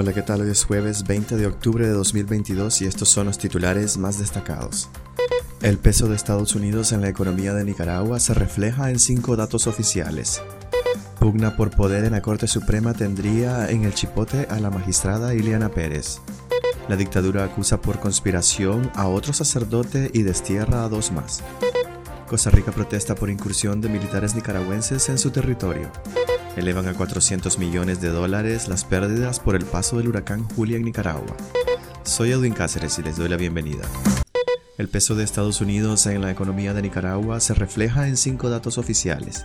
Hola, ¿qué tal? Hoy es jueves 20 de octubre de 2022 y estos son los titulares más destacados. El peso de Estados Unidos en la economía de Nicaragua se refleja en cinco datos oficiales. Pugna por poder en la Corte Suprema tendría en el chipote a la magistrada Ileana Pérez. La dictadura acusa por conspiración a otro sacerdote y destierra a dos más. Costa Rica protesta por incursión de militares nicaragüenses en su territorio. Elevan a 400 millones de dólares las pérdidas por el paso del huracán Julia en Nicaragua. Soy Edwin Cáceres y les doy la bienvenida. El peso de Estados Unidos en la economía de Nicaragua se refleja en cinco datos oficiales.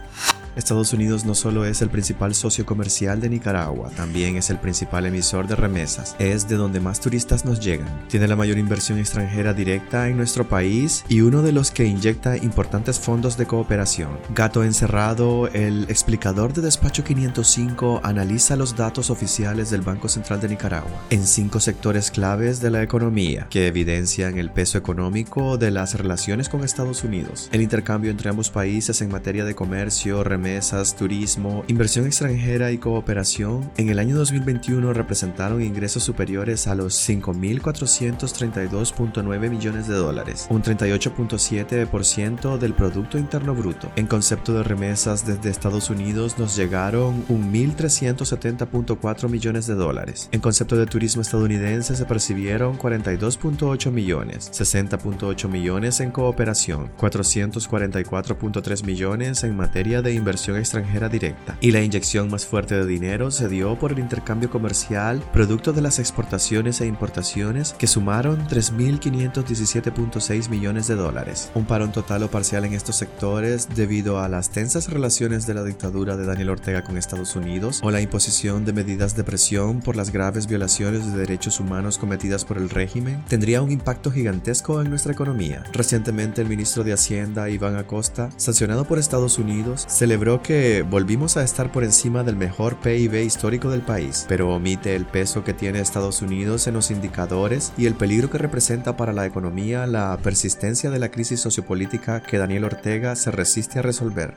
Estados Unidos no solo es el principal socio comercial de Nicaragua, también es el principal emisor de remesas. Es de donde más turistas nos llegan. Tiene la mayor inversión extranjera directa en nuestro país y uno de los que inyecta importantes fondos de cooperación. Gato Encerrado, el explicador de Despacho 505, analiza los datos oficiales del Banco Central de Nicaragua en cinco sectores claves de la economía que evidencian el peso económico de las relaciones con Estados Unidos. El intercambio entre ambos países en materia de comercio, remesas, mesas, turismo, inversión extranjera y cooperación, en el año 2021 representaron ingresos superiores a los 5.432.9 millones de dólares, un 38.7% del Producto Interno Bruto. En concepto de remesas desde Estados Unidos nos llegaron 1.370.4 millones de dólares. En concepto de turismo estadounidense se percibieron 42.8 millones, 60.8 millones en cooperación, 444.3 millones en materia de inversión extranjera directa, y la inyección más fuerte de dinero se dio por el intercambio comercial producto de las exportaciones e importaciones que sumaron 3.517.6 millones de dólares, un parón total o parcial en estos sectores debido a las tensas relaciones de la dictadura de Daniel Ortega con Estados Unidos o la imposición de medidas de presión por las graves violaciones de derechos humanos cometidas por el régimen, tendría un impacto gigantesco en nuestra economía. Recientemente el ministro de Hacienda, Iván Acosta, sancionado por Estados Unidos, celebró que volvimos a estar por encima del mejor PIB histórico del país, pero omite el peso que tiene Estados Unidos en los indicadores y el peligro que representa para la economía la persistencia de la crisis sociopolítica que Daniel Ortega se resiste a resolver.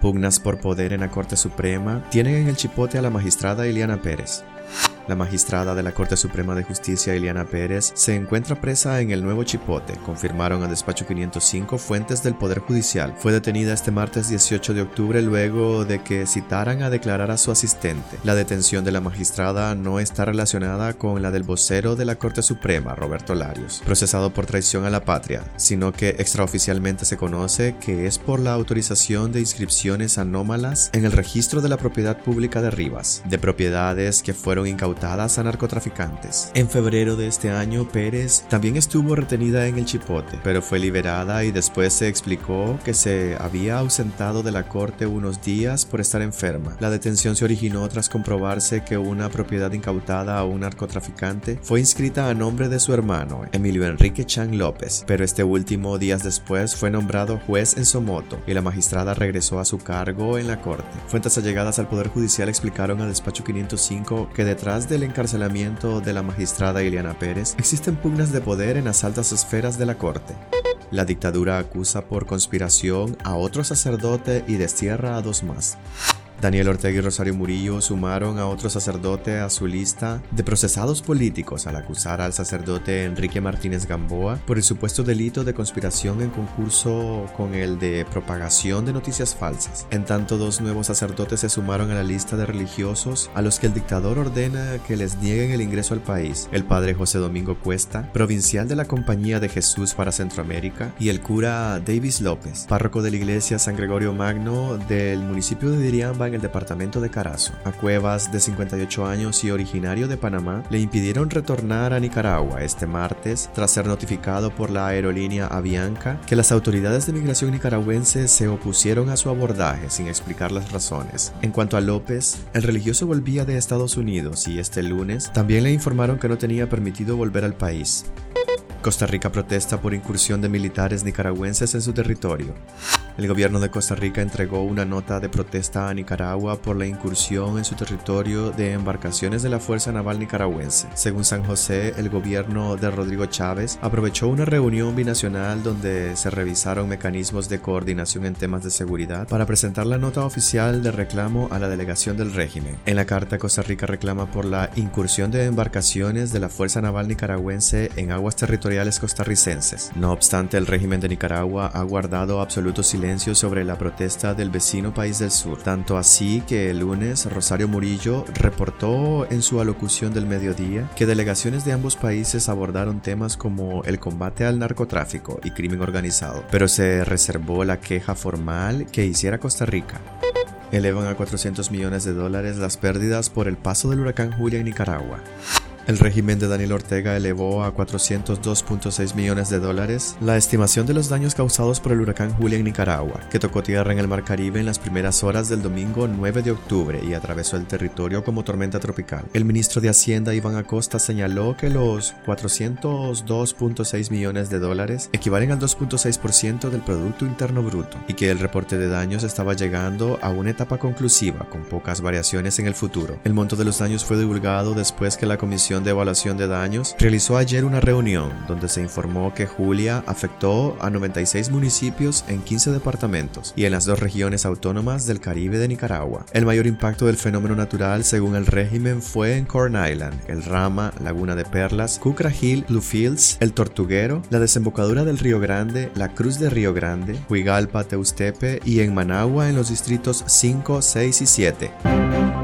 Pugnas por poder en la Corte Suprema tienen en el chipote a la magistrada Ileana Pérez. La magistrada de la Corte Suprema de Justicia, Ileana Pérez, se encuentra presa en el Nuevo Chipote, confirmaron a Despacho 505 fuentes del Poder Judicial. Fue detenida este martes 18 de octubre luego de que citaran a declarar a su asistente. La detención de la magistrada no está relacionada con la del vocero de la Corte Suprema, Roberto Larios, procesado por traición a la patria, sino que extraoficialmente se conoce que es por la autorización de inscripciones anómalas en el registro de la propiedad pública de Rivas, de propiedades que fueron incautadas a narcotraficantes. En febrero de este año, Pérez también estuvo retenida en el Chipote, pero fue liberada y después se explicó que se había ausentado de la corte unos días por estar enferma. La detención se originó tras comprobarse que una propiedad incautada a un narcotraficante fue inscrita a nombre de su hermano, Emilio Enrique Chan López, pero este último días después fue nombrado juez en Somoto y la magistrada regresó a su cargo en la corte. Fuentes allegadas al Poder Judicial explicaron al despacho 505 que detrás del encarcelamiento de la magistrada Ileana Pérez, existen pugnas de poder en las altas esferas de la corte. La dictadura acusa por conspiración a otro sacerdote y destierra a dos más. Daniel Ortega y Rosario Murillo sumaron a otro sacerdote a su lista de procesados políticos al acusar al sacerdote Enrique Martínez Gamboa por el supuesto delito de conspiración en concurso con el de propagación de noticias falsas. En tanto, dos nuevos sacerdotes se sumaron a la lista de religiosos a los que el dictador ordena que les nieguen el ingreso al país. El padre José Domingo Cuesta, provincial de la Compañía de Jesús para Centroamérica, y el cura Davis López, párroco de la iglesia San Gregorio Magno del municipio de Diriamba el departamento de Carazo. A Cuevas, de 58 años y originario de Panamá, le impidieron retornar a Nicaragua este martes tras ser notificado por la aerolínea Avianca que las autoridades de migración nicaragüense se opusieron a su abordaje sin explicar las razones. En cuanto a López, el religioso volvía de Estados Unidos y este lunes también le informaron que no tenía permitido volver al país. Costa Rica protesta por incursión de militares nicaragüenses en su territorio. El gobierno de Costa Rica entregó una nota de protesta a Nicaragua por la incursión en su territorio de embarcaciones de la Fuerza Naval Nicaragüense. Según San José, el gobierno de Rodrigo Chávez aprovechó una reunión binacional donde se revisaron mecanismos de coordinación en temas de seguridad para presentar la nota oficial de reclamo a la delegación del régimen. En la carta, Costa Rica reclama por la incursión de embarcaciones de la Fuerza Naval Nicaragüense en aguas territoriales costarricenses. No obstante, el régimen de Nicaragua ha guardado absoluto silencio sobre la protesta del vecino país del sur, tanto así que el lunes Rosario Murillo reportó en su alocución del mediodía que delegaciones de ambos países abordaron temas como el combate al narcotráfico y crimen organizado, pero se reservó la queja formal que hiciera Costa Rica elevan a 400 millones de dólares las pérdidas por el paso del huracán Julia en Nicaragua. El régimen de Daniel Ortega elevó a 402.6 millones de dólares la estimación de los daños causados por el huracán Julia en Nicaragua, que tocó tierra en el Mar Caribe en las primeras horas del domingo 9 de octubre y atravesó el territorio como tormenta tropical. El ministro de Hacienda Iván Acosta señaló que los 402.6 millones de dólares equivalen al 2.6% del Producto Interno Bruto y que el reporte de daños estaba llegando a una etapa conclusiva con pocas variaciones en el futuro. El monto de los daños fue divulgado después que la Comisión de Evaluación de Daños realizó ayer una reunión donde se informó que Julia afectó a 96 municipios en 15 departamentos y en las dos regiones autónomas del Caribe de Nicaragua. El mayor impacto del fenómeno natural, según el régimen, fue en Corn Island, El Rama, Laguna de Perlas, Cucra Hill, Fields, El Tortuguero, la desembocadura del Río Grande, la Cruz de Río Grande, Huigalpa, Teustepe y en Managua en los distritos 5, 6 y 7.